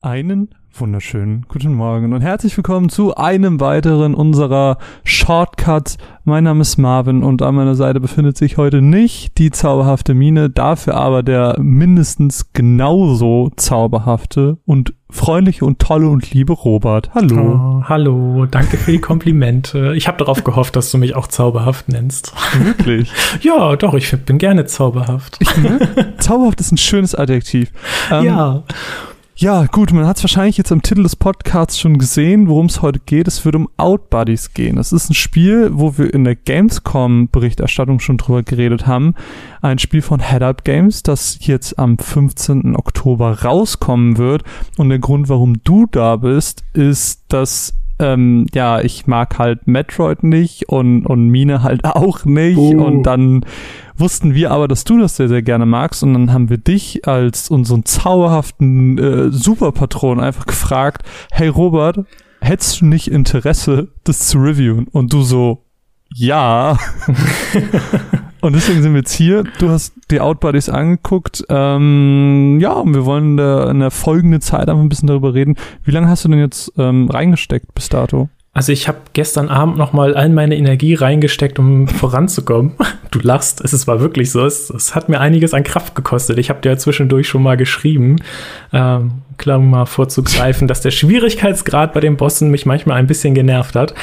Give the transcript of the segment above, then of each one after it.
Einen wunderschönen guten Morgen und herzlich willkommen zu einem weiteren unserer Shortcuts. Mein Name ist Marvin und an meiner Seite befindet sich heute nicht die zauberhafte Mine, dafür aber der mindestens genauso zauberhafte und freundliche und tolle und liebe Robert. Hallo. Oh, hallo, danke für die Komplimente. Ich habe darauf gehofft, dass du mich auch zauberhaft nennst. Wirklich? ja, doch, ich bin gerne zauberhaft. Ich, ne? Zauberhaft ist ein schönes Adjektiv. Ähm, ja. Ja, gut, man hat es wahrscheinlich jetzt am Titel des Podcasts schon gesehen, worum es heute geht. Es wird um Outbuddies gehen. Es ist ein Spiel, wo wir in der Gamescom-Berichterstattung schon drüber geredet haben. Ein Spiel von Head Up Games, das jetzt am 15. Oktober rauskommen wird. Und der Grund, warum du da bist, ist, dass ähm, ja, ich mag halt Metroid nicht und, und Mine halt auch nicht. Uh. Und dann wussten wir aber, dass du das sehr, sehr gerne magst. Und dann haben wir dich als unseren zauberhaften äh, Superpatron einfach gefragt, hey Robert, hättest du nicht Interesse, das zu reviewen? Und du so, ja. und deswegen sind wir jetzt hier. Du hast die Outbodies angeguckt. Ähm, ja, und wir wollen in der, in der folgenden Zeit einfach ein bisschen darüber reden. Wie lange hast du denn jetzt ähm, reingesteckt bis dato? Also ich habe gestern Abend noch mal all meine Energie reingesteckt, um voranzukommen. Du lachst, es war wirklich so. Es, es hat mir einiges an Kraft gekostet. Ich habe dir ja zwischendurch schon mal geschrieben, ähm, klar mal vorzugreifen, dass der Schwierigkeitsgrad bei den Bossen mich manchmal ein bisschen genervt hat.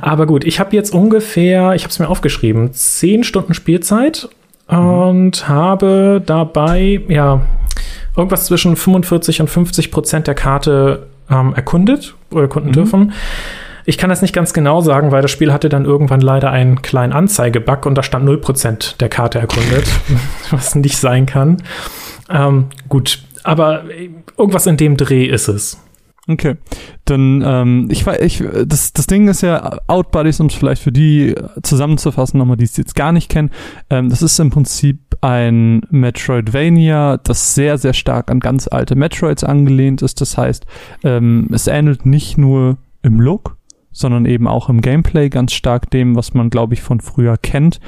Aber gut, ich habe jetzt ungefähr, ich habe es mir aufgeschrieben, zehn Stunden Spielzeit mhm. und habe dabei ja irgendwas zwischen 45 und 50 Prozent der Karte ähm, erkundet oder erkunden mhm. dürfen. Ich kann das nicht ganz genau sagen, weil das Spiel hatte dann irgendwann leider einen kleinen Anzeigebug und da stand 0% der Karte erkundet, was nicht sein kann. Ähm, gut, aber irgendwas in dem Dreh ist es. Okay, dann ähm, ich weiß, ich das das Ding ist ja Outbodies, um es vielleicht für die zusammenzufassen, nochmal, die es jetzt gar nicht kennen. Ähm, das ist im Prinzip ein Metroidvania, das sehr sehr stark an ganz alte Metroids angelehnt ist. Das heißt, ähm, es ähnelt nicht nur im Look, sondern eben auch im Gameplay ganz stark dem, was man, glaube ich, von früher kennt.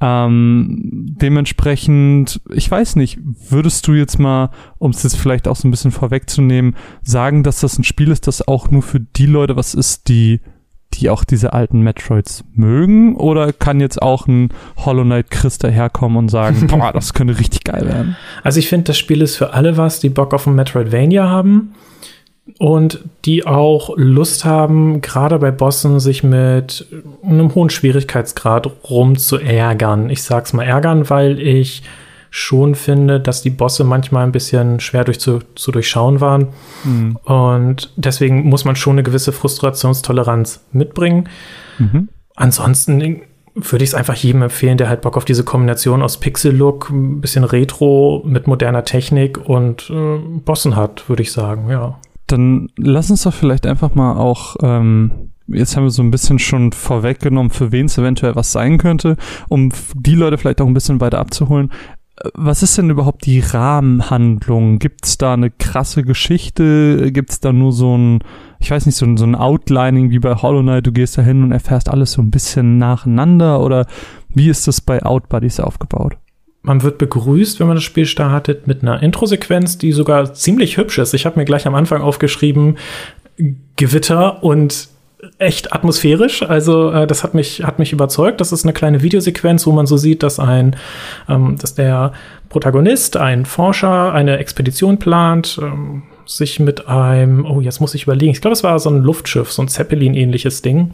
Ähm, dementsprechend, ich weiß nicht, würdest du jetzt mal, um es jetzt vielleicht auch so ein bisschen vorwegzunehmen, sagen, dass das ein Spiel ist, das auch nur für die Leute was ist, die die auch diese alten Metroids mögen? Oder kann jetzt auch ein Hollow Knight Chris daherkommen und sagen, boah, das könnte richtig geil werden? Also ich finde, das Spiel ist für alle was, die Bock auf ein Metroidvania haben und die auch Lust haben, gerade bei Bossen sich mit einem hohen Schwierigkeitsgrad rumzuärgern. Ich sag's mal ärgern, weil ich schon finde, dass die Bosse manchmal ein bisschen schwer durch zu, zu durchschauen waren. Mhm. Und deswegen muss man schon eine gewisse Frustrationstoleranz mitbringen. Mhm. Ansonsten würde ich es einfach jedem empfehlen, der halt Bock auf diese Kombination aus Pixel-Look, ein bisschen Retro mit moderner Technik und äh, Bossen hat, würde ich sagen, ja. Dann lass uns doch vielleicht einfach mal auch, ähm, jetzt haben wir so ein bisschen schon vorweggenommen, für wen es eventuell was sein könnte, um die Leute vielleicht auch ein bisschen weiter abzuholen. Was ist denn überhaupt die Rahmenhandlung? Gibt es da eine krasse Geschichte? Gibt es da nur so ein, ich weiß nicht, so ein, so ein Outlining wie bei Hollow Knight? Du gehst da hin und erfährst alles so ein bisschen nacheinander? Oder wie ist das bei Outbuddies aufgebaut? Man wird begrüßt, wenn man das Spiel startet, mit einer Intro-Sequenz, die sogar ziemlich hübsch ist. Ich habe mir gleich am Anfang aufgeschrieben, Gewitter und echt atmosphärisch. Also äh, das hat mich hat mich überzeugt. Das ist eine kleine Videosequenz, wo man so sieht, dass ein ähm, dass der Protagonist, ein Forscher, eine Expedition plant, ähm, sich mit einem oh jetzt muss ich überlegen. Ich glaube, es war so ein Luftschiff, so ein Zeppelin-ähnliches Ding,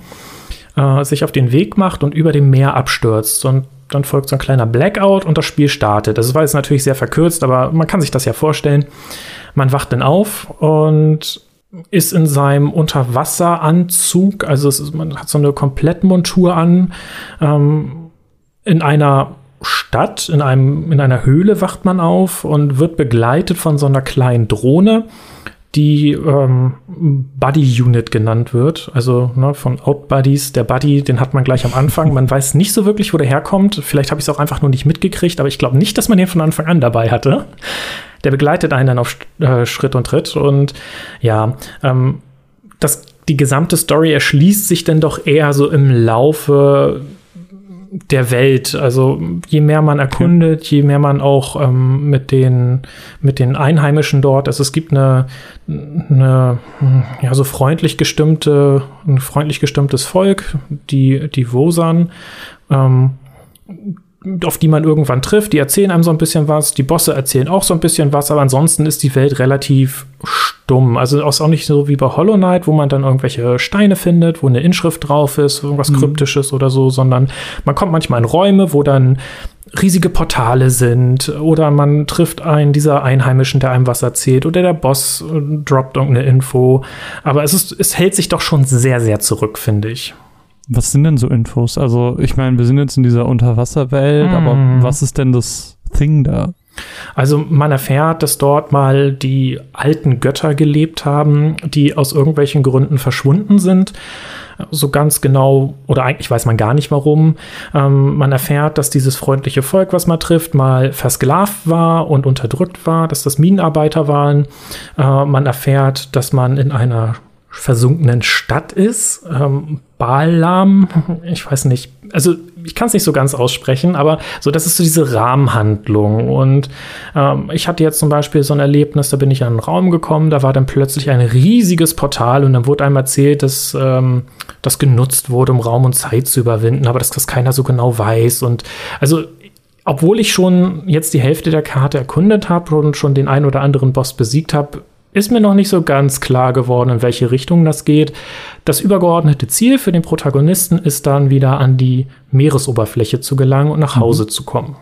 äh, sich auf den Weg macht und über dem Meer abstürzt und dann folgt so ein kleiner Blackout und das Spiel startet. Das war jetzt natürlich sehr verkürzt, aber man kann sich das ja vorstellen. Man wacht dann auf und ist in seinem Unterwasseranzug, also ist, man hat so eine Komplettmontur an, ähm, in einer Stadt, in, einem, in einer Höhle wacht man auf und wird begleitet von so einer kleinen Drohne, die ähm, Buddy Unit genannt wird. Also ne, von Outbuddies. Der Buddy, den hat man gleich am Anfang. Man weiß nicht so wirklich, wo der herkommt. Vielleicht habe ich es auch einfach nur nicht mitgekriegt, aber ich glaube nicht, dass man den von Anfang an dabei hatte. Der begleitet einen dann auf äh, Schritt und Tritt. Und ja, ähm, das, die gesamte Story erschließt sich dann doch eher so im Laufe der Welt. Also je mehr man erkundet, je mehr man auch ähm, mit den mit den Einheimischen dort. Also es gibt eine, eine ja so freundlich gestimmte ein freundlich gestimmtes Volk, die die Wosan. Ähm, auf die man irgendwann trifft. Die erzählen einem so ein bisschen was. Die Bosse erzählen auch so ein bisschen was, aber ansonsten ist die Welt relativ stumm. Also auch nicht so wie bei Hollow Knight, wo man dann irgendwelche Steine findet, wo eine Inschrift drauf ist, irgendwas mhm. Kryptisches oder so, sondern man kommt manchmal in Räume, wo dann riesige Portale sind oder man trifft einen dieser Einheimischen, der einem was erzählt oder der Boss äh, droppt irgendeine Info. Aber es, ist, es hält sich doch schon sehr, sehr zurück, finde ich. Was sind denn so Infos? Also, ich meine, wir sind jetzt in dieser Unterwasserwelt, mm. aber was ist denn das Thing da? Also man erfährt, dass dort mal die alten Götter gelebt haben, die aus irgendwelchen Gründen verschwunden sind. So ganz genau, oder eigentlich weiß man gar nicht warum. Ähm, man erfährt, dass dieses freundliche Volk, was man trifft, mal versklavt war und unterdrückt war, dass das Minenarbeiter waren. Äh, man erfährt, dass man in einer versunkenen Stadt ist. Ähm, Balam, ich weiß nicht, also ich kann es nicht so ganz aussprechen, aber so, das ist so diese Rahmenhandlung. Und ähm, ich hatte jetzt zum Beispiel so ein Erlebnis, da bin ich in einen Raum gekommen, da war dann plötzlich ein riesiges Portal und dann wurde einem erzählt, dass ähm, das genutzt wurde, um Raum und Zeit zu überwinden, aber dass das keiner so genau weiß. Und also obwohl ich schon jetzt die Hälfte der Karte erkundet habe und schon den einen oder anderen Boss besiegt habe, ist mir noch nicht so ganz klar geworden, in welche Richtung das geht. Das übergeordnete Ziel für den Protagonisten ist dann wieder an die Meeresoberfläche zu gelangen und nach mhm. Hause mhm. zu kommen.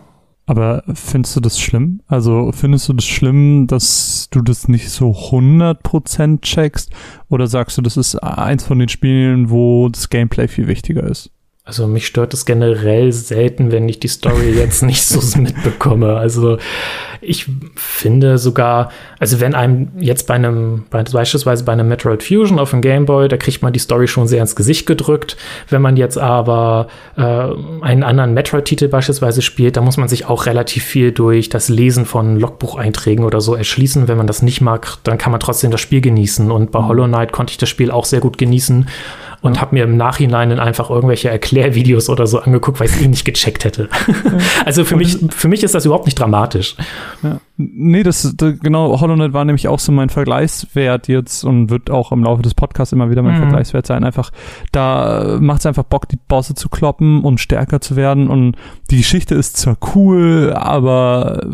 Aber findest du das schlimm? Also findest du das schlimm, dass du das nicht so 100% checkst? Oder sagst du, das ist eins von den Spielen, wo das Gameplay viel wichtiger ist? Also mich stört es generell selten, wenn ich die Story jetzt nicht so mitbekomme. Also ich finde sogar, also wenn einem jetzt bei einem, bei, beispielsweise bei einem Metroid Fusion auf dem Game Boy, da kriegt man die Story schon sehr ins Gesicht gedrückt. Wenn man jetzt aber äh, einen anderen Metroid-Titel beispielsweise spielt, da muss man sich auch relativ viel durch das Lesen von Logbucheinträgen oder so erschließen. Wenn man das nicht mag, dann kann man trotzdem das Spiel genießen. Und bei mhm. Hollow Knight konnte ich das Spiel auch sehr gut genießen und ja. habe mir im Nachhinein dann einfach irgendwelche Erklärvideos oder so angeguckt, weil ich es eh nicht gecheckt hätte. Ja. Also für mich, für mich ist das überhaupt nicht dramatisch. Ja. Nee, das, das genau, Hollow Knight war nämlich auch so mein Vergleichswert jetzt und wird auch im Laufe des Podcasts immer wieder mein mhm. Vergleichswert sein. Einfach, da macht es einfach Bock, die Bosse zu kloppen und stärker zu werden und die Geschichte ist zwar cool, aber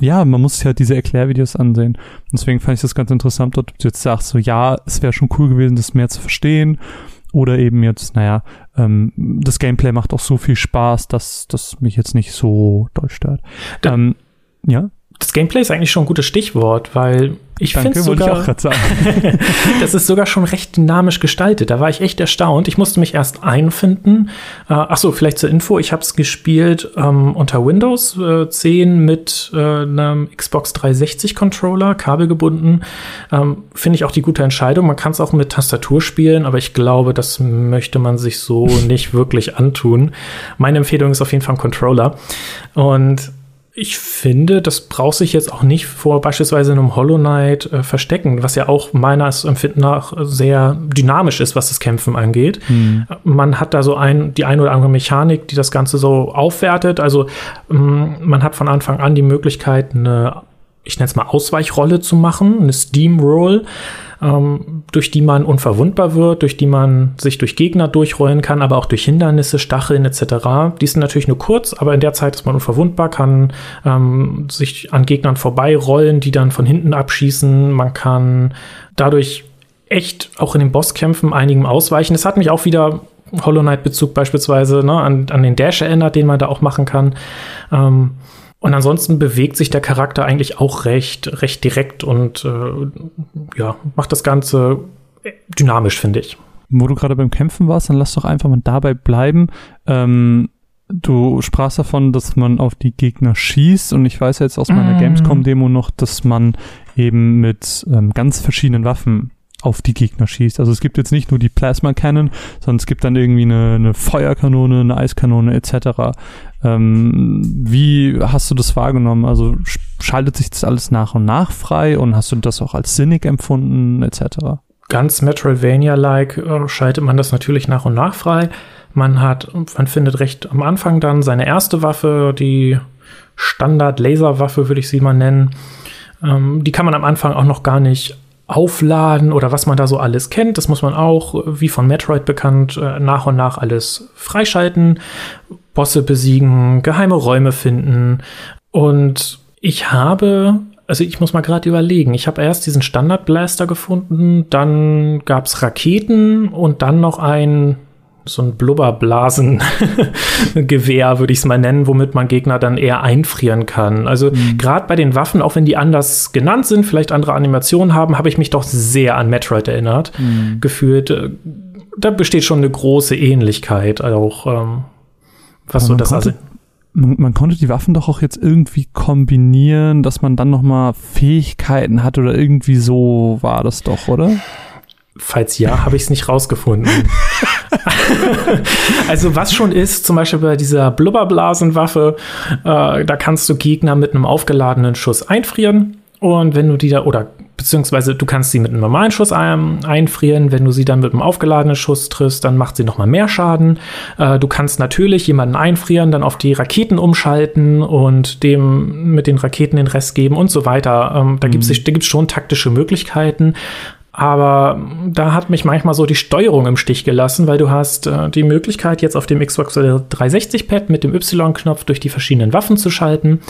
ja, man muss sich halt diese Erklärvideos ansehen. Deswegen fand ich das ganz interessant, dort du jetzt sagst, so ja, es wäre schon cool gewesen, das mehr zu verstehen. Oder eben jetzt, naja, ähm, das Gameplay macht auch so viel Spaß, dass das mich jetzt nicht so doll stört. Ähm, ja? Das Gameplay ist eigentlich schon ein gutes Stichwort, weil ich finde sogar, das ist sogar schon recht dynamisch gestaltet. Da war ich echt erstaunt. Ich musste mich erst einfinden. Äh, ach so, vielleicht zur Info. Ich habe es gespielt ähm, unter Windows äh, 10 mit äh, einem Xbox 360 Controller, kabelgebunden. Ähm, finde ich auch die gute Entscheidung. Man kann es auch mit Tastatur spielen, aber ich glaube, das möchte man sich so nicht wirklich antun. Meine Empfehlung ist auf jeden Fall ein Controller. Und ich finde, das braucht sich jetzt auch nicht vor beispielsweise einem Hollow Knight äh, verstecken, was ja auch meines Empfinden nach sehr dynamisch ist, was das Kämpfen angeht. Mhm. Man hat da so ein, die ein oder andere Mechanik, die das Ganze so aufwertet. Also ähm, man hat von Anfang an die Möglichkeit, eine, ich nenne es mal Ausweichrolle zu machen, eine Steam Roll ähm, durch die man unverwundbar wird, durch die man sich durch Gegner durchrollen kann, aber auch durch Hindernisse, Stacheln etc. Die sind natürlich nur kurz, aber in der Zeit ist man unverwundbar, kann ähm, sich an Gegnern vorbeirollen, die dann von hinten abschießen. Man kann dadurch echt auch in den Bosskämpfen einigem ausweichen. Das hat mich auch wieder Hollow Knight Bezug beispielsweise ne, an, an den Dash erinnert, den man da auch machen kann. Ähm, und ansonsten bewegt sich der Charakter eigentlich auch recht, recht direkt und äh, ja, macht das Ganze dynamisch, finde ich. Wo du gerade beim Kämpfen warst, dann lass doch einfach mal dabei bleiben. Ähm, du sprachst davon, dass man auf die Gegner schießt und ich weiß jetzt aus meiner mm. Gamescom-Demo noch, dass man eben mit ähm, ganz verschiedenen Waffen auf die Gegner schießt. Also es gibt jetzt nicht nur die Plasma Cannon, sondern es gibt dann irgendwie eine, eine Feuerkanone, eine Eiskanone etc. Ähm, wie hast du das wahrgenommen? Also schaltet sich das alles nach und nach frei und hast du das auch als sinnig empfunden etc.? ganz Metroidvania-like äh, schaltet man das natürlich nach und nach frei. Man hat, man findet recht am Anfang dann seine erste Waffe, die Standard-Laserwaffe, würde ich sie mal nennen. Ähm, die kann man am Anfang auch noch gar nicht aufladen oder was man da so alles kennt. Das muss man auch, wie von Metroid bekannt, äh, nach und nach alles freischalten, Bosse besiegen, geheime Räume finden. Und ich habe, also ich muss mal gerade überlegen, ich habe erst diesen Standard-Blaster gefunden, dann gab es Raketen und dann noch ein so ein Blubberblasen-Gewehr, würde ich es mal nennen, womit man Gegner dann eher einfrieren kann. Also mhm. gerade bei den Waffen, auch wenn die anders genannt sind, vielleicht andere Animationen haben, habe ich mich doch sehr an Metroid erinnert, mhm. gefühlt. Äh, da besteht schon eine große Ähnlichkeit, auch ähm, was so das konnte, also. Man, man, konnte die Waffen doch auch jetzt irgendwie kombinieren, dass man dann noch mal Fähigkeiten hat oder irgendwie so war das doch, oder? Falls ja, habe ich es nicht rausgefunden. also was schon ist, zum Beispiel bei dieser Blubberblasenwaffe, äh, da kannst du Gegner mit einem aufgeladenen Schuss einfrieren. Und wenn du die da, oder beziehungsweise du kannst sie mit einem normalen Schuss ein, einfrieren, wenn du sie dann mit einem aufgeladenen Schuss triffst, dann macht sie nochmal mehr Schaden. Äh, du kannst natürlich jemanden einfrieren, dann auf die Raketen umschalten und dem mit den Raketen den Rest geben und so weiter. Ähm, da mhm. gibt es schon taktische Möglichkeiten. Aber da hat mich manchmal so die Steuerung im Stich gelassen, weil du hast äh, die Möglichkeit, jetzt auf dem Xbox 360-Pad mit dem Y-Knopf durch die verschiedenen Waffen zu schalten.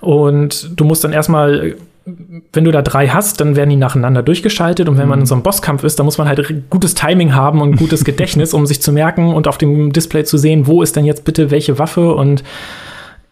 Und du musst dann erstmal, wenn du da drei hast, dann werden die nacheinander durchgeschaltet. Und wenn man in so einem Bosskampf ist, dann muss man halt gutes Timing haben und gutes Gedächtnis, um sich zu merken und auf dem Display zu sehen, wo ist denn jetzt bitte welche Waffe und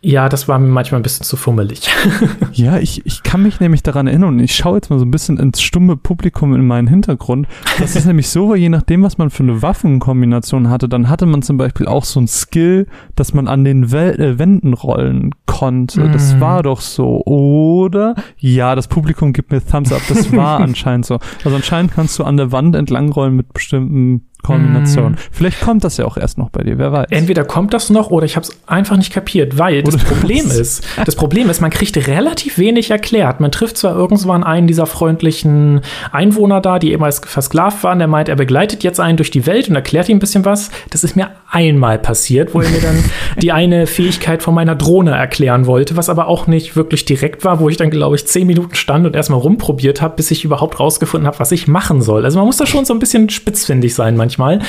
ja, das war mir manchmal ein bisschen zu fummelig. ja, ich, ich kann mich nämlich daran erinnern und ich schaue jetzt mal so ein bisschen ins stumme Publikum in meinen Hintergrund. Das ist nämlich so, weil je nachdem, was man für eine Waffenkombination hatte, dann hatte man zum Beispiel auch so ein Skill, dass man an den Wel äh, Wänden rollen konnte. Mm. Das mhm. war doch so, oder? Ja, das Publikum gibt mir Thumbs up. Das war anscheinend so. Also anscheinend kannst du an der Wand entlang rollen mit bestimmten Kombination. Mm. Vielleicht kommt das ja auch erst noch bei dir, wer weiß. Entweder kommt das noch oder ich habe es einfach nicht kapiert, weil das Problem ist, das Problem ist, man kriegt relativ wenig erklärt. Man trifft zwar irgendwann einen dieser freundlichen Einwohner da, die ehemals versklavt waren, der meint, er begleitet jetzt einen durch die Welt und erklärt ihm ein bisschen was. Das ist mir einmal passiert, wo er mir dann die eine Fähigkeit von meiner Drohne erklären wollte, was aber auch nicht wirklich direkt war, wo ich dann, glaube ich, zehn Minuten stand und erstmal rumprobiert habe, bis ich überhaupt rausgefunden habe, was ich machen soll. Also man muss da schon so ein bisschen spitzfindig sein manchmal.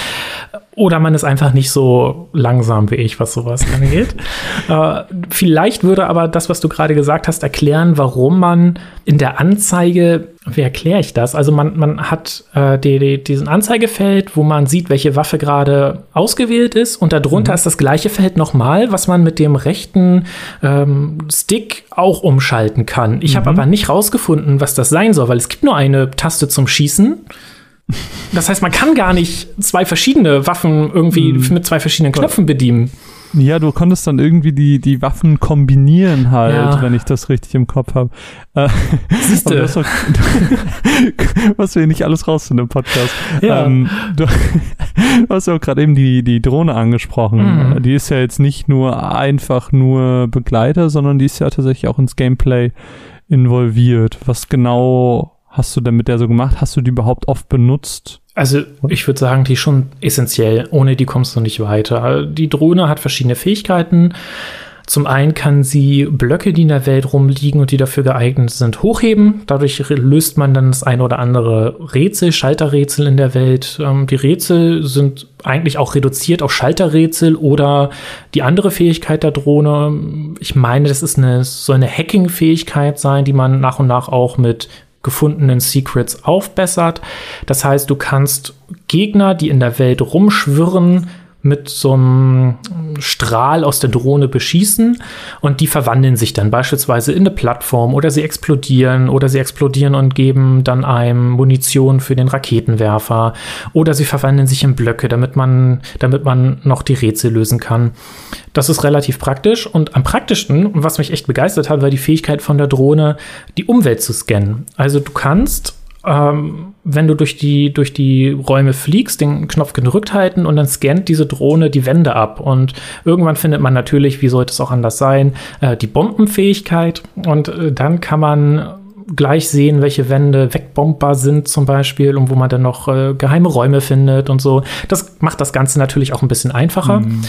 Oder man ist einfach nicht so langsam wie ich, was sowas angeht. äh, vielleicht würde aber das, was du gerade gesagt hast, erklären, warum man in der Anzeige, wie erkläre ich das? Also man, man hat äh, die, die, diesen Anzeigefeld, wo man sieht, welche Waffe gerade ausgewählt ist und darunter mhm. ist das gleiche Feld nochmal, was man mit dem rechten ähm, Stick auch umschalten kann. Ich mhm. habe aber nicht rausgefunden, was das sein soll, weil es gibt nur eine Taste zum Schießen. Das heißt, man kann gar nicht zwei verschiedene Waffen irgendwie hm. mit zwei verschiedenen Knöpfen bedienen. Ja, du konntest dann irgendwie die, die Waffen kombinieren halt, ja. wenn ich das richtig im Kopf habe. Äh, Siehst du? Das, was wir nicht alles raus in dem Podcast. Ja. Ähm, du, du hast ja auch gerade eben die, die Drohne angesprochen. Mhm. Die ist ja jetzt nicht nur einfach nur Begleiter, sondern die ist ja tatsächlich auch ins Gameplay involviert. Was genau hast du denn mit der so gemacht? Hast du die überhaupt oft benutzt? Also ich würde sagen, die ist schon essentiell. Ohne die kommst du nicht weiter. Die Drohne hat verschiedene Fähigkeiten. Zum einen kann sie Blöcke, die in der Welt rumliegen und die dafür geeignet sind, hochheben. Dadurch löst man dann das eine oder andere Rätsel, Schalterrätsel in der Welt. Ähm, die Rätsel sind eigentlich auch reduziert auf Schalterrätsel oder die andere Fähigkeit der Drohne. Ich meine, das ist eine, soll eine Hacking-Fähigkeit sein, die man nach und nach auch mit gefundenen Secrets aufbessert. Das heißt, du kannst Gegner, die in der Welt rumschwirren, mit so einem Strahl aus der Drohne beschießen und die verwandeln sich dann beispielsweise in eine Plattform oder sie explodieren oder sie explodieren und geben dann einem Munition für den Raketenwerfer oder sie verwandeln sich in Blöcke, damit man, damit man noch die Rätsel lösen kann. Das ist relativ praktisch und am praktischsten, was mich echt begeistert hat, war die Fähigkeit von der Drohne, die Umwelt zu scannen. Also du kannst ähm, wenn du durch die, durch die Räume fliegst, den Knopf gedrückt halten und dann scannt diese Drohne die Wände ab. Und irgendwann findet man natürlich, wie sollte es auch anders sein, äh, die Bombenfähigkeit. Und äh, dann kann man gleich sehen, welche Wände wegbombbar sind zum Beispiel und wo man dann noch äh, geheime Räume findet und so. Das macht das Ganze natürlich auch ein bisschen einfacher. Mhm.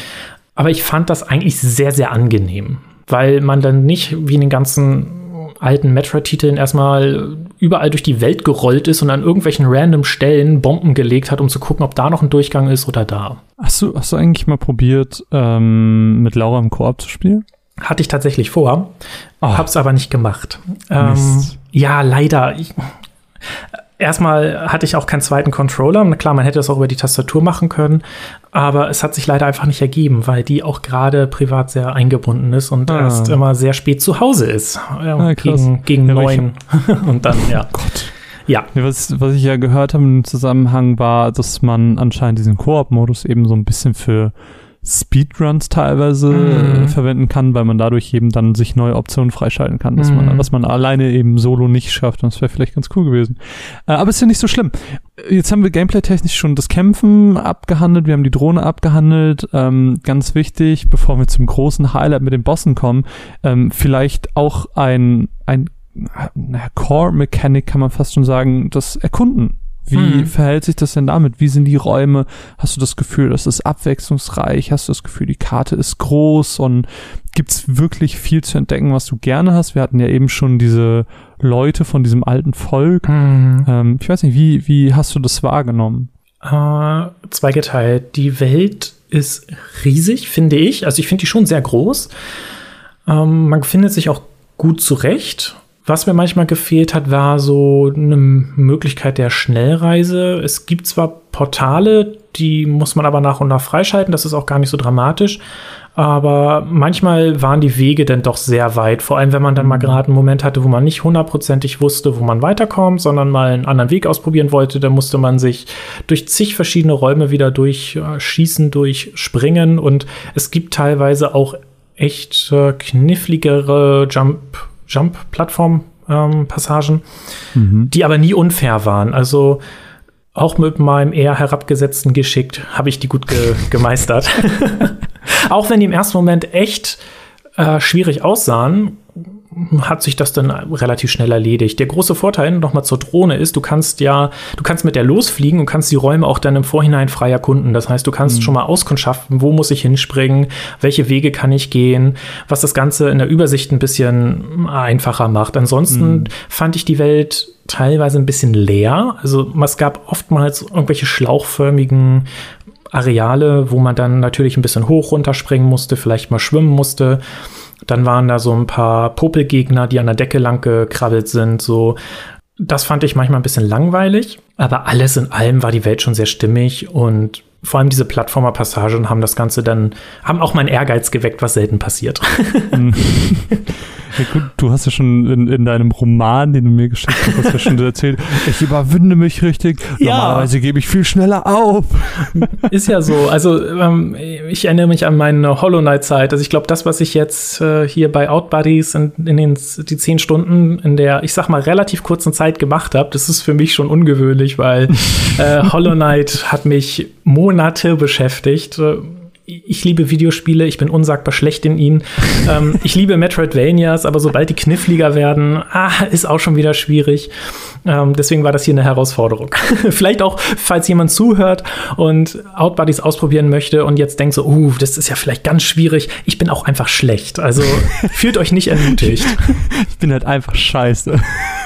Aber ich fand das eigentlich sehr, sehr angenehm, weil man dann nicht wie in den ganzen alten Metroid-Titeln erstmal überall durch die Welt gerollt ist und an irgendwelchen random Stellen Bomben gelegt hat, um zu gucken, ob da noch ein Durchgang ist oder da. Hast du, hast du eigentlich mal probiert, ähm, mit Laura im Koop zu spielen? Hatte ich tatsächlich vor, oh. hab's aber nicht gemacht. Ähm, ja, leider. Ich, erstmal hatte ich auch keinen zweiten Controller. Klar, man hätte das auch über die Tastatur machen können, aber es hat sich leider einfach nicht ergeben, weil die auch gerade privat sehr eingebunden ist und ah. erst immer sehr spät zu Hause ist. Ja, ah, gegen gegen ja, neun. und dann, ja. Oh Gott. Ja. ja. was, was ich ja gehört habe im Zusammenhang war, dass man anscheinend diesen Koop-Modus eben so ein bisschen für Speedruns teilweise mhm. verwenden kann, weil man dadurch eben dann sich neue Optionen freischalten kann, dass mhm. man, was man alleine eben solo nicht schafft. Und das wäre vielleicht ganz cool gewesen. Äh, aber ist ja nicht so schlimm. Jetzt haben wir gameplay-technisch schon das Kämpfen abgehandelt, wir haben die Drohne abgehandelt. Ähm, ganz wichtig, bevor wir zum großen Highlight mit den Bossen kommen, ähm, vielleicht auch ein, ein naja, Core-Mechanik kann man fast schon sagen, das Erkunden wie hm. verhält sich das denn damit? Wie sind die Räume? Hast du das Gefühl, das ist abwechslungsreich? Hast du das Gefühl, die Karte ist groß und gibt's wirklich viel zu entdecken, was du gerne hast? Wir hatten ja eben schon diese Leute von diesem alten Volk. Hm. Ähm, ich weiß nicht, wie, wie hast du das wahrgenommen? Äh, zweigeteilt. Die Welt ist riesig, finde ich. Also ich finde die schon sehr groß. Ähm, man findet sich auch gut zurecht was mir manchmal gefehlt hat, war so eine Möglichkeit der Schnellreise. Es gibt zwar Portale, die muss man aber nach und nach freischalten, das ist auch gar nicht so dramatisch. Aber manchmal waren die Wege dann doch sehr weit, vor allem wenn man dann mal mhm. gerade einen Moment hatte, wo man nicht hundertprozentig wusste, wo man weiterkommt, sondern mal einen anderen Weg ausprobieren wollte. Da musste man sich durch zig verschiedene Räume wieder durchschießen, durchspringen und es gibt teilweise auch echt äh, kniffligere Jump Jump-Plattform-Passagen, ähm, mhm. die aber nie unfair waren. Also auch mit meinem eher herabgesetzten Geschick habe ich die gut ge gemeistert. auch wenn die im ersten Moment echt äh, schwierig aussahen, hat sich das dann relativ schnell erledigt. Der große Vorteil nochmal zur Drohne ist, du kannst ja, du kannst mit der losfliegen und kannst die Räume auch dann im Vorhinein frei erkunden. Das heißt, du kannst mhm. schon mal auskundschaften, wo muss ich hinspringen, welche Wege kann ich gehen, was das Ganze in der Übersicht ein bisschen einfacher macht. Ansonsten mhm. fand ich die Welt teilweise ein bisschen leer. Also es gab oftmals irgendwelche schlauchförmigen Areale, wo man dann natürlich ein bisschen hoch runterspringen musste, vielleicht mal schwimmen musste. Dann waren da so ein paar Popelgegner, die an der Decke lang gekrabbelt sind. So, das fand ich manchmal ein bisschen langweilig. Aber alles in allem war die Welt schon sehr stimmig und vor allem diese Plattformer-Passagen haben das Ganze dann, haben auch mein Ehrgeiz geweckt, was selten passiert. Ja, gut, du hast ja schon in, in deinem Roman, den du mir geschickt hast, hast ja schon erzählt, ich überwinde mich richtig. Ja. Normalerweise gebe ich viel schneller auf. Ist ja so. Also ähm, ich erinnere mich an meine Hollow Knight-Zeit. Also ich glaube, das, was ich jetzt äh, hier bei Outbuddies in, in den die zehn Stunden in der, ich sag mal, relativ kurzen Zeit gemacht habe, das ist für mich schon ungewöhnlich, weil äh, Hollow Knight hat mich Monate beschäftigt ich liebe Videospiele, ich bin unsagbar schlecht in ihnen. ähm, ich liebe Metroidvanias, aber sobald die kniffliger werden, ah, ist auch schon wieder schwierig. Ähm, deswegen war das hier eine Herausforderung. vielleicht auch, falls jemand zuhört und Outbodies ausprobieren möchte und jetzt denkt so, uh, das ist ja vielleicht ganz schwierig. Ich bin auch einfach schlecht. Also fühlt euch nicht ermutigt. ich bin halt einfach scheiße.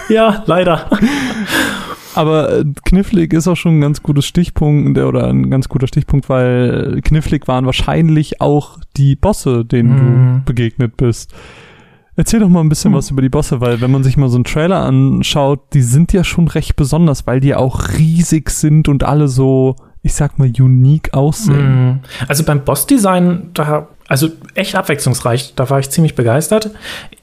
ja, leider. Aber äh, knifflig ist auch schon ein ganz gutes Stichpunkt oder ein ganz guter Stichpunkt, weil knifflig waren wahrscheinlich auch die Bosse, denen mm. du mhm. begegnet bist. Erzähl doch mal ein bisschen hm. was über die Bosse, weil wenn man sich mal so einen Trailer anschaut, die sind ja schon recht besonders, weil die auch riesig sind und alle so, ich sag mal, unique aussehen. Mhm. Also beim Bossdesign, da also echt abwechslungsreich. Da war ich ziemlich begeistert.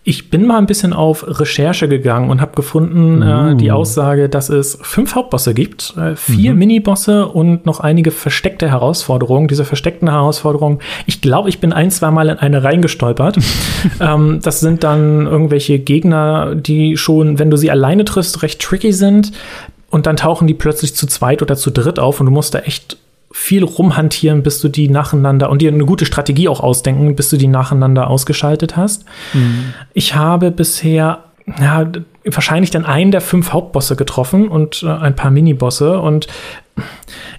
Ich bin mal ein bisschen auf Recherche gegangen und habe gefunden uh. äh, die uh. Aussage, dass es fünf Hauptbosse gibt, äh, vier mhm. Minibosse und noch einige versteckte Herausforderungen. Diese versteckten Herausforderungen, ich glaube, ich bin ein, zwei Mal in eine reingestolpert. ähm, das sind dann irgendwelche Gegner, die schon, wenn du sie alleine triffst, recht tricky sind. Und dann tauchen die plötzlich zu zweit oder zu dritt auf und du musst da echt viel rumhantieren, bis du die nacheinander und dir eine gute Strategie auch ausdenken, bis du die nacheinander ausgeschaltet hast. Mhm. Ich habe bisher ja, wahrscheinlich dann einen der fünf Hauptbosse getroffen und äh, ein paar Minibosse. Und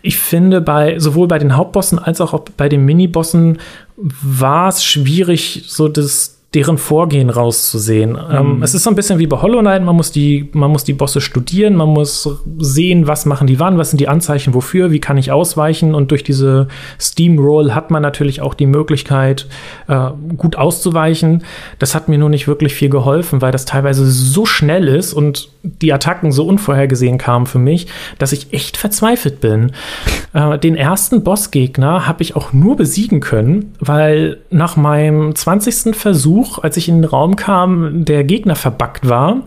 ich finde, bei sowohl bei den Hauptbossen als auch bei den Minibossen war es schwierig, so das deren Vorgehen rauszusehen. Mhm. Ähm, es ist so ein bisschen wie bei Hollow Knight, man muss, die, man muss die Bosse studieren, man muss sehen, was machen die wann, was sind die Anzeichen wofür, wie kann ich ausweichen und durch diese Steamroll hat man natürlich auch die Möglichkeit, äh, gut auszuweichen. Das hat mir nur nicht wirklich viel geholfen, weil das teilweise so schnell ist und die Attacken so unvorhergesehen kamen für mich, dass ich echt verzweifelt bin. Äh, den ersten Bossgegner habe ich auch nur besiegen können, weil nach meinem 20. Versuch als ich in den Raum kam, der Gegner verbackt war.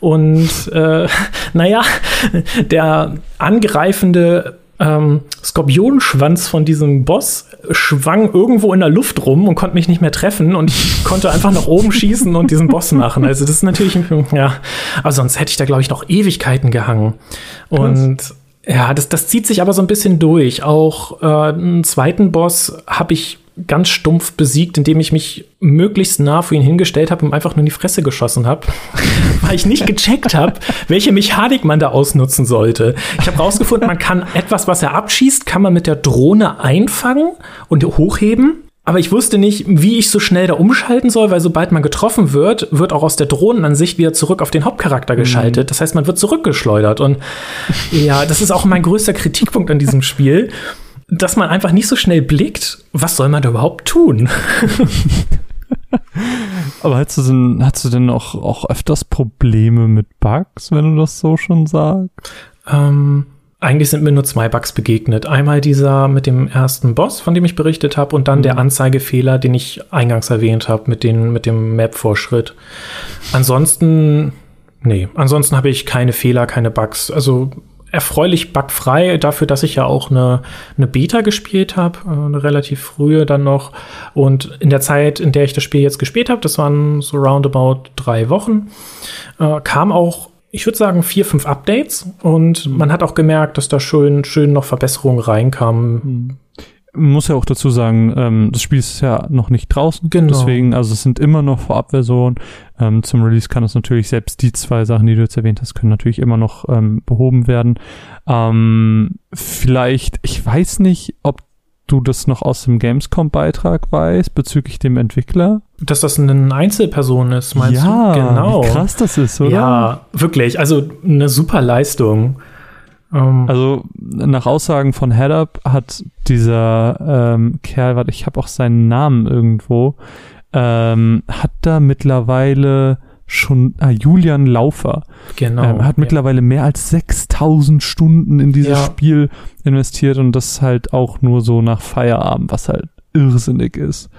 Und äh, naja, der angreifende ähm, Skorpionschwanz von diesem Boss schwang irgendwo in der Luft rum und konnte mich nicht mehr treffen und ich konnte einfach nach oben schießen und diesen Boss machen. Also das ist natürlich, ja, aber sonst hätte ich da, glaube ich, noch Ewigkeiten gehangen. Und Krass. ja, das, das zieht sich aber so ein bisschen durch. Auch äh, einen zweiten Boss habe ich ganz stumpf besiegt, indem ich mich möglichst nah vor ihn hingestellt habe und einfach nur in die Fresse geschossen habe, weil ich nicht gecheckt habe, welche Mechanik man da ausnutzen sollte. Ich habe rausgefunden, man kann etwas, was er abschießt, kann man mit der Drohne einfangen und hochheben. Aber ich wusste nicht, wie ich so schnell da umschalten soll, weil sobald man getroffen wird, wird auch aus der Drohnenansicht wieder zurück auf den Hauptcharakter geschaltet. Mhm. Das heißt, man wird zurückgeschleudert. Und ja, das ist auch mein größter Kritikpunkt an diesem Spiel dass man einfach nicht so schnell blickt, was soll man da überhaupt tun? Aber hast du denn, hast du denn auch, auch öfters Probleme mit Bugs, wenn du das so schon sagst? Ähm, eigentlich sind mir nur zwei Bugs begegnet. Einmal dieser mit dem ersten Boss, von dem ich berichtet habe, und dann mhm. der Anzeigefehler, den ich eingangs erwähnt habe, mit, mit dem Map-Vorschritt. Ansonsten, nee, ansonsten habe ich keine Fehler, keine Bugs. Also erfreulich bugfrei dafür, dass ich ja auch eine, eine Beta gespielt habe, äh, eine relativ frühe dann noch. Und in der Zeit, in der ich das Spiel jetzt gespielt habe, das waren so roundabout drei Wochen, äh, kam auch, ich würde sagen, vier, fünf Updates. Und mhm. man hat auch gemerkt, dass da schön, schön noch Verbesserungen reinkamen. Muss ja auch dazu sagen, ähm, das Spiel ist ja noch nicht draußen. Genau. Deswegen, also es sind immer noch Vorabversionen. Ähm, zum Release kann es natürlich selbst die zwei Sachen, die du jetzt erwähnt hast, können natürlich immer noch ähm, behoben werden. Ähm, vielleicht, ich weiß nicht, ob du das noch aus dem Gamescom-Beitrag weißt bezüglich dem Entwickler. Dass das eine Einzelperson ist, meinst ja, du? Genau. Wie krass das ist, oder? Ja, wirklich. Also eine super Leistung. Um. Ähm, also nach Aussagen von Headup hat dieser ähm, Kerl, warte, ich habe auch seinen Namen irgendwo, ähm, hat da mittlerweile schon ah, Julian Laufer. Genau. Ähm, hat ja. mittlerweile mehr als 6000 Stunden in dieses ja. Spiel investiert und das halt auch nur so nach Feierabend, was halt irrsinnig ist.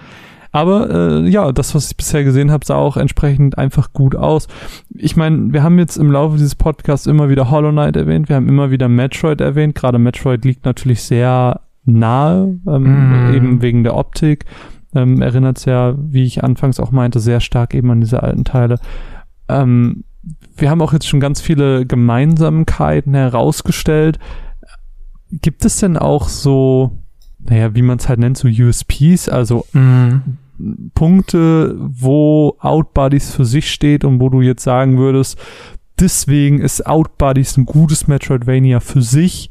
Aber äh, ja, das, was ich bisher gesehen habe, sah auch entsprechend einfach gut aus. Ich meine, wir haben jetzt im Laufe dieses Podcasts immer wieder Hollow Knight erwähnt, wir haben immer wieder Metroid erwähnt. Gerade Metroid liegt natürlich sehr nahe, ähm, mm. eben wegen der Optik. Ähm, Erinnert es ja, wie ich anfangs auch meinte, sehr stark eben an diese alten Teile. Ähm, wir haben auch jetzt schon ganz viele Gemeinsamkeiten herausgestellt. Gibt es denn auch so, naja, wie man es halt nennt, so USPs, also mm. Punkte, wo Outbodies für sich steht und wo du jetzt sagen würdest, deswegen ist Outbodies ein gutes Metroidvania für sich,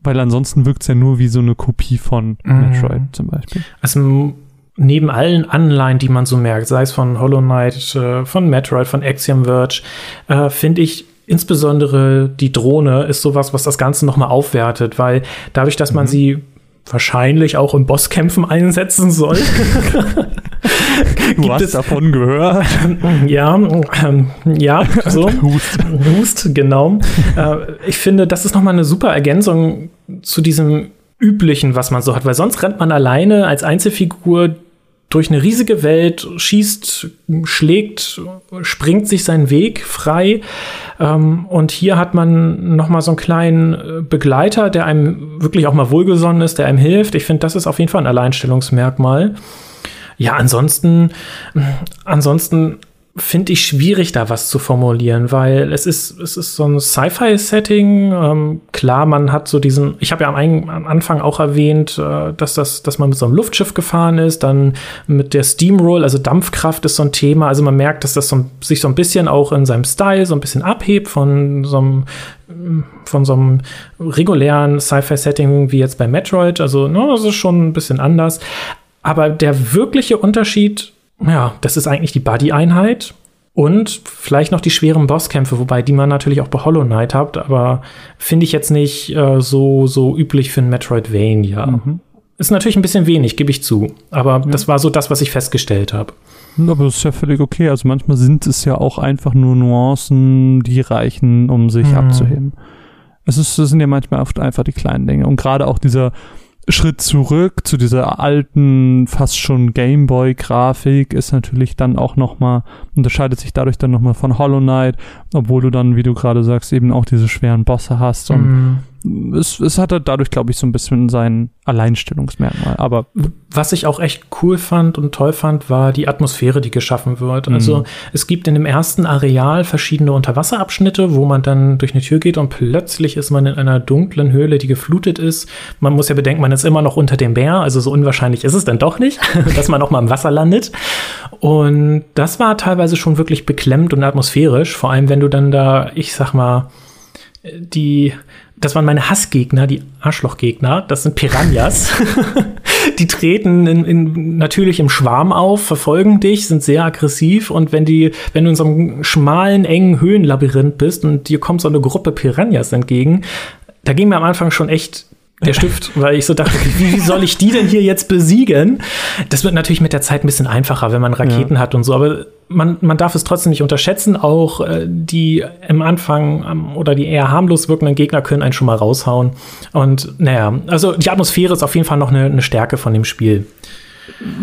weil ansonsten wirkt es ja nur wie so eine Kopie von mm. Metroid zum Beispiel. Also neben allen Anleihen, die man so merkt, sei es von Hollow Knight, äh, von Metroid, von Axiom Verge, äh, finde ich insbesondere die Drohne ist sowas, was das Ganze nochmal aufwertet, weil dadurch, dass man mhm. sie wahrscheinlich auch in Bosskämpfen einsetzen soll. du hast es, davon gehört. ja, ähm, ja, so. Hust. Hust, genau. äh, ich finde, das ist nochmal eine super Ergänzung zu diesem üblichen, was man so hat, weil sonst rennt man alleine als Einzelfigur durch eine riesige Welt, schießt, schlägt, springt sich seinen Weg frei. Ähm, und hier hat man noch mal so einen kleinen äh, Begleiter, der einem wirklich auch mal wohlgesonnen ist, der einem hilft. Ich finde, das ist auf jeden Fall ein Alleinstellungsmerkmal. Ja, ansonsten, ansonsten finde ich schwierig, da was zu formulieren, weil es ist, es ist so ein Sci-Fi-Setting. Ähm, klar, man hat so diesen, ich habe ja am, am, Anfang auch erwähnt, äh, dass das, dass man mit so einem Luftschiff gefahren ist, dann mit der Steamroll, also Dampfkraft ist so ein Thema. Also man merkt, dass das so, sich so ein bisschen auch in seinem Style so ein bisschen abhebt von so einem von so einem regulären Sci-Fi-Setting wie jetzt bei Metroid. Also, ne, das ist schon ein bisschen anders. Aber der wirkliche Unterschied ja, das ist eigentlich die Buddy-Einheit und vielleicht noch die schweren Bosskämpfe, wobei die man natürlich auch bei Hollow Knight hat, aber finde ich jetzt nicht äh, so, so üblich für ein Metroidvania. Mhm. Ist natürlich ein bisschen wenig, gebe ich zu. Aber ja. das war so das, was ich festgestellt habe. Aber das ist ja völlig okay. Also manchmal sind es ja auch einfach nur Nuancen, die reichen, um sich mhm. abzuheben. Es, ist, es sind ja manchmal oft einfach die kleinen Dinge. Und gerade auch dieser Schritt zurück zu dieser alten, fast schon Gameboy-Grafik ist natürlich dann auch nochmal, unterscheidet sich dadurch dann nochmal von Hollow Knight, obwohl du dann, wie du gerade sagst, eben auch diese schweren Bosse hast und mm es, es hatte dadurch, glaube ich, so ein bisschen sein Alleinstellungsmerkmal. Aber was ich auch echt cool fand und toll fand, war die Atmosphäre, die geschaffen wird. Mhm. Also es gibt in dem ersten Areal verschiedene Unterwasserabschnitte, wo man dann durch eine Tür geht und plötzlich ist man in einer dunklen Höhle, die geflutet ist. Man muss ja bedenken, man ist immer noch unter dem Meer, also so unwahrscheinlich ist es dann doch nicht, dass man auch mal im Wasser landet. Und das war teilweise schon wirklich beklemmt und atmosphärisch, vor allem wenn du dann da, ich sag mal, die das waren meine Hassgegner, die Arschlochgegner. Das sind Piranhas. die treten in, in, natürlich im Schwarm auf, verfolgen dich, sind sehr aggressiv und wenn die, wenn du in so einem schmalen, engen Höhenlabyrinth bist und dir kommt so eine Gruppe Piranhas entgegen, da ging mir am Anfang schon echt der Stift, weil ich so dachte, wie soll ich die denn hier jetzt besiegen? Das wird natürlich mit der Zeit ein bisschen einfacher, wenn man Raketen ja. hat und so, aber man, man darf es trotzdem nicht unterschätzen. Auch äh, die im Anfang ähm, oder die eher harmlos wirkenden Gegner können einen schon mal raushauen. Und naja, also die Atmosphäre ist auf jeden Fall noch eine, eine Stärke von dem Spiel.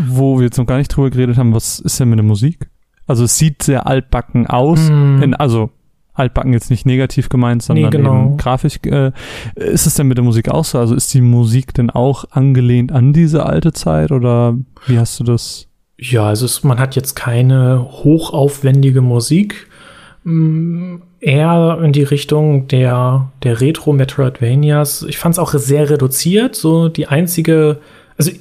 Wo wir jetzt noch gar nicht drüber geredet haben, was ist denn mit der Musik? Also es sieht sehr altbacken aus, mm. in, also altbacken jetzt nicht negativ gemeint, sondern nee, genau. eben grafisch. Äh, ist es denn mit der Musik auch so? Also ist die Musik denn auch angelehnt an diese alte Zeit oder wie hast du das? Ja, also es, man hat jetzt keine hochaufwendige Musik. Mm, eher in die Richtung der, der Retro-Metroidvanias. Ich fand es auch sehr reduziert. So die einzige, also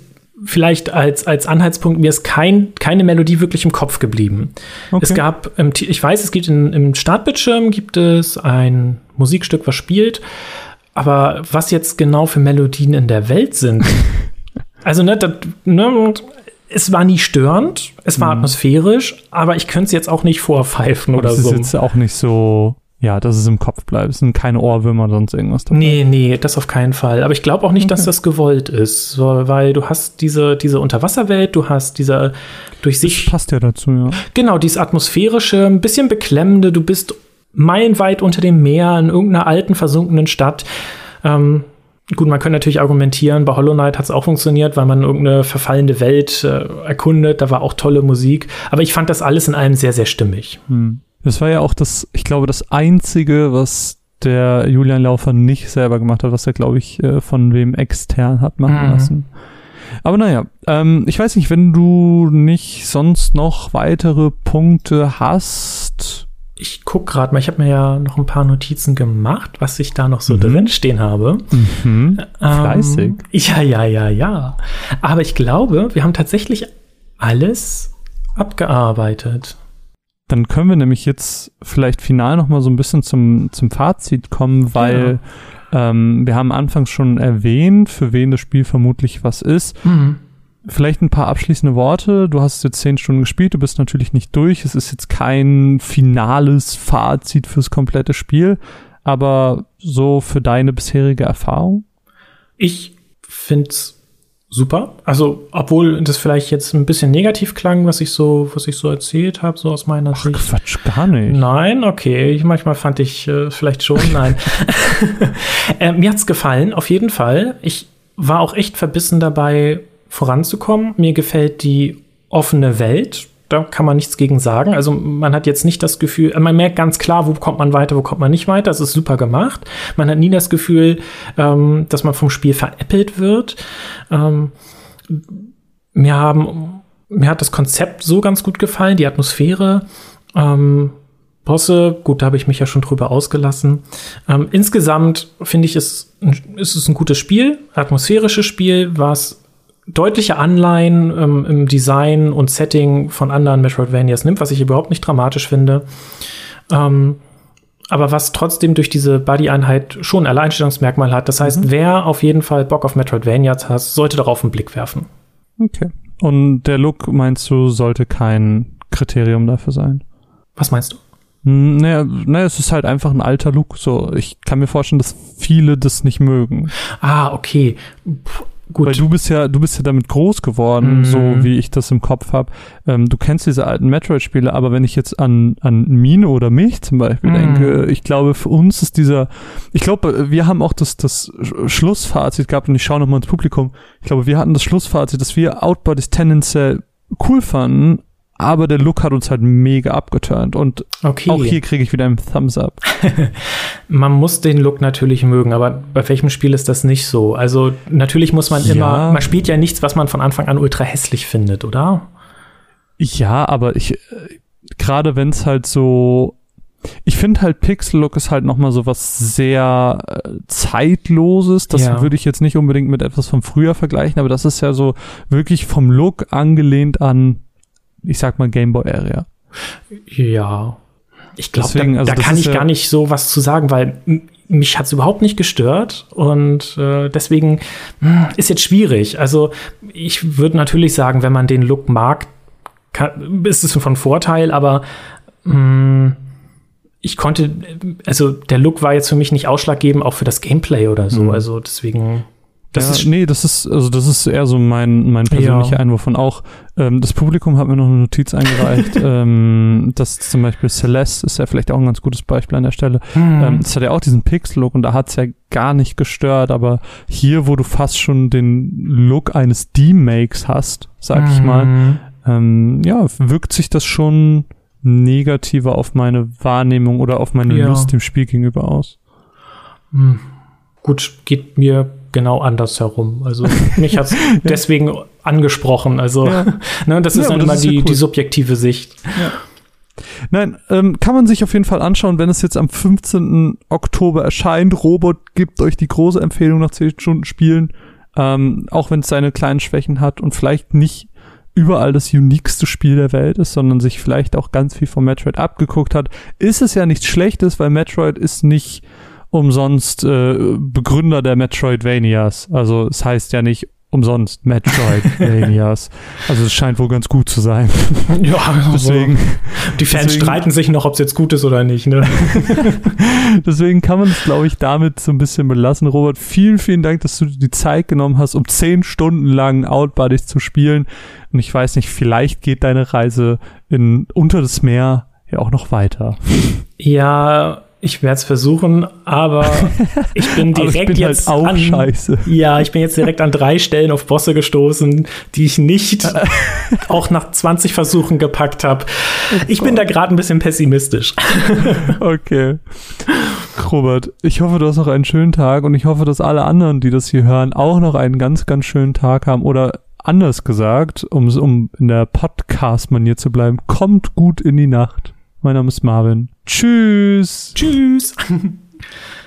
vielleicht als, als Anhaltspunkt, mir ist kein, keine Melodie wirklich im Kopf geblieben. Okay. Es gab, ich weiß, es gibt in, im Startbildschirm gibt es ein Musikstück, was spielt, aber was jetzt genau für Melodien in der Welt sind, also ne, das, ne, es war nie störend, es war mhm. atmosphärisch, aber ich könnte es jetzt auch nicht vorpfeifen oder so. Das ist jetzt auch nicht so ja, dass es im Kopf bleibt. Es sind keine Ohrwürmer oder sonst irgendwas dabei. Nee, nee, das auf keinen Fall. Aber ich glaube auch nicht, okay. dass das gewollt ist, weil du hast diese, diese Unterwasserwelt, du hast diese durch sich. Das passt ja dazu, ja. Genau, dieses atmosphärische, ein bisschen beklemmende, du bist meilenweit unter dem Meer in irgendeiner alten, versunkenen Stadt. Ähm, Gut, man könnte natürlich argumentieren, bei Hollow Knight hat es auch funktioniert, weil man irgendeine verfallende Welt äh, erkundet, da war auch tolle Musik. Aber ich fand das alles in allem sehr, sehr stimmig. Hm. Das war ja auch das, ich glaube, das einzige, was der Julian Laufer nicht selber gemacht hat, was er, glaube ich, äh, von wem extern hat machen mhm. lassen. Aber naja, ähm, ich weiß nicht, wenn du nicht sonst noch weitere Punkte hast. Ich guck gerade mal, ich habe mir ja noch ein paar Notizen gemacht, was ich da noch so mhm. drin stehen habe. Mhm. Fleißig. Ähm, ja, ja, ja, ja. Aber ich glaube, wir haben tatsächlich alles abgearbeitet. Dann können wir nämlich jetzt vielleicht final noch mal so ein bisschen zum, zum Fazit kommen, weil ja. ähm, wir haben anfangs schon erwähnt, für wen das Spiel vermutlich was ist. Mhm. Vielleicht ein paar abschließende Worte. Du hast jetzt zehn Stunden gespielt, du bist natürlich nicht durch. Es ist jetzt kein finales Fazit fürs komplette Spiel, aber so für deine bisherige Erfahrung? Ich finde es super. Also, obwohl das vielleicht jetzt ein bisschen negativ klang, was ich so, was ich so erzählt habe, so aus meiner Ach, Sicht. Quatsch, gar nicht. Nein, okay. Ich, manchmal fand ich äh, vielleicht schon, nein. äh, mir hat's gefallen, auf jeden Fall. Ich war auch echt verbissen dabei, voranzukommen. Mir gefällt die offene Welt da kann man nichts gegen sagen. Also man hat jetzt nicht das Gefühl, man merkt ganz klar, wo kommt man weiter, wo kommt man nicht weiter. Das ist super gemacht. Man hat nie das Gefühl, ähm, dass man vom Spiel veräppelt wird. Ähm, mir haben mir hat das Konzept so ganz gut gefallen, die Atmosphäre. Ähm, Bosse, gut, da habe ich mich ja schon drüber ausgelassen. Ähm, insgesamt finde ich, es, ist es ein gutes Spiel, atmosphärisches Spiel, was deutliche Anleihen ähm, im Design und Setting von anderen Metroidvanias nimmt, was ich überhaupt nicht dramatisch finde. Ähm, aber was trotzdem durch diese Buddy-Einheit schon ein Alleinstellungsmerkmal hat. Das heißt, mhm. wer auf jeden Fall Bock auf Metroidvanias hat, sollte darauf einen Blick werfen. Okay. Und der Look, meinst du, sollte kein Kriterium dafür sein? Was meinst du? Naja, naja, es ist halt einfach ein alter Look. So, ich kann mir vorstellen, dass viele das nicht mögen. Ah, okay. Puh, gut. Weil du bist ja, du bist ja damit groß geworden, mhm. so wie ich das im Kopf habe. Ähm, du kennst diese alten Metroid-Spiele, aber wenn ich jetzt an, an Mine oder mich zum Beispiel mhm. denke, ich glaube, für uns ist dieser, ich glaube, wir haben auch das, das Schlussfazit gehabt und ich schaue nochmal ins Publikum. Ich glaube, wir hatten das Schlussfazit, dass wir Outbodies tendenziell cool fanden, aber der Look hat uns halt mega abgeturnt und okay. auch hier kriege ich wieder einen Thumbs up. man muss den Look natürlich mögen, aber bei welchem Spiel ist das nicht so? Also natürlich muss man ja. immer, man spielt ja nichts, was man von Anfang an ultra hässlich findet, oder? Ja, aber ich gerade wenn es halt so ich finde halt Pixel Look ist halt noch mal so was sehr äh, zeitloses. Das ja. würde ich jetzt nicht unbedingt mit etwas vom früher vergleichen, aber das ist ja so wirklich vom Look angelehnt an ich sag mal Gameboy Area. Ja. Ich glaube, da, also da kann ich ja gar nicht so was zu sagen, weil mich hat's überhaupt nicht gestört und äh, deswegen mh, hm, ist jetzt schwierig. Also ich würde natürlich sagen, wenn man den Look mag, kann, ist es von Vorteil, aber mh, hm, ich konnte, also der Look war jetzt für mich nicht ausschlaggebend, auch für das Gameplay oder so. Mhm. Also deswegen. Das ja, ist nee, das ist also das ist eher so mein mein persönlicher ja. Einwurf von auch. Ähm, das Publikum hat mir noch eine Notiz eingereicht, ähm, dass zum Beispiel Celeste ist ja vielleicht auch ein ganz gutes Beispiel an der Stelle. Hm. Ähm, das hat ja auch diesen Pixel-Look und da hat's ja gar nicht gestört, aber hier, wo du fast schon den Look eines D-Makes hast, sag hm. ich mal, ähm, ja, wirkt sich das schon negativer auf meine Wahrnehmung oder auf meine ja. Lust dem Spiel gegenüber aus. Hm. Gut, geht mir genau andersherum. Also mich hat es deswegen angesprochen. Also ja. ne, das ist ja, dann immer die, ja cool. die subjektive Sicht. Ja. Nein, ähm, kann man sich auf jeden Fall anschauen, wenn es jetzt am 15. Oktober erscheint. Robot gibt euch die große Empfehlung nach 10 Stunden Spielen, ähm, auch wenn es seine kleinen Schwächen hat und vielleicht nicht überall das uniqueste Spiel der Welt ist, sondern sich vielleicht auch ganz viel von Metroid abgeguckt hat, ist es ja nichts Schlechtes, weil Metroid ist nicht umsonst äh, Begründer der Metroidvanias. Also es heißt ja nicht umsonst Metroidvanias. also es scheint wohl ganz gut zu sein. Ja, also deswegen. Die Fans deswegen, streiten sich noch, ob es jetzt gut ist oder nicht. Ne? deswegen kann man es, glaube ich, damit so ein bisschen belassen. Robert, vielen, vielen Dank, dass du die Zeit genommen hast, um zehn Stunden lang Outbodies zu spielen. Und ich weiß nicht, vielleicht geht deine Reise in unter das Meer ja auch noch weiter. Ja, ich werde es versuchen, aber ich bin direkt ich bin halt jetzt halt auch an, scheiße. Ja, ich bin jetzt direkt an drei Stellen auf Bosse gestoßen, die ich nicht auch nach 20 Versuchen gepackt habe. Ich bin da gerade ein bisschen pessimistisch. okay. Robert, ich hoffe, du hast noch einen schönen Tag und ich hoffe, dass alle anderen, die das hier hören, auch noch einen ganz, ganz schönen Tag haben oder anders gesagt, um, um in der Podcast-Manier zu bleiben, kommt gut in die Nacht. Mein Name ist Marvin. Tschüss. Tschüss.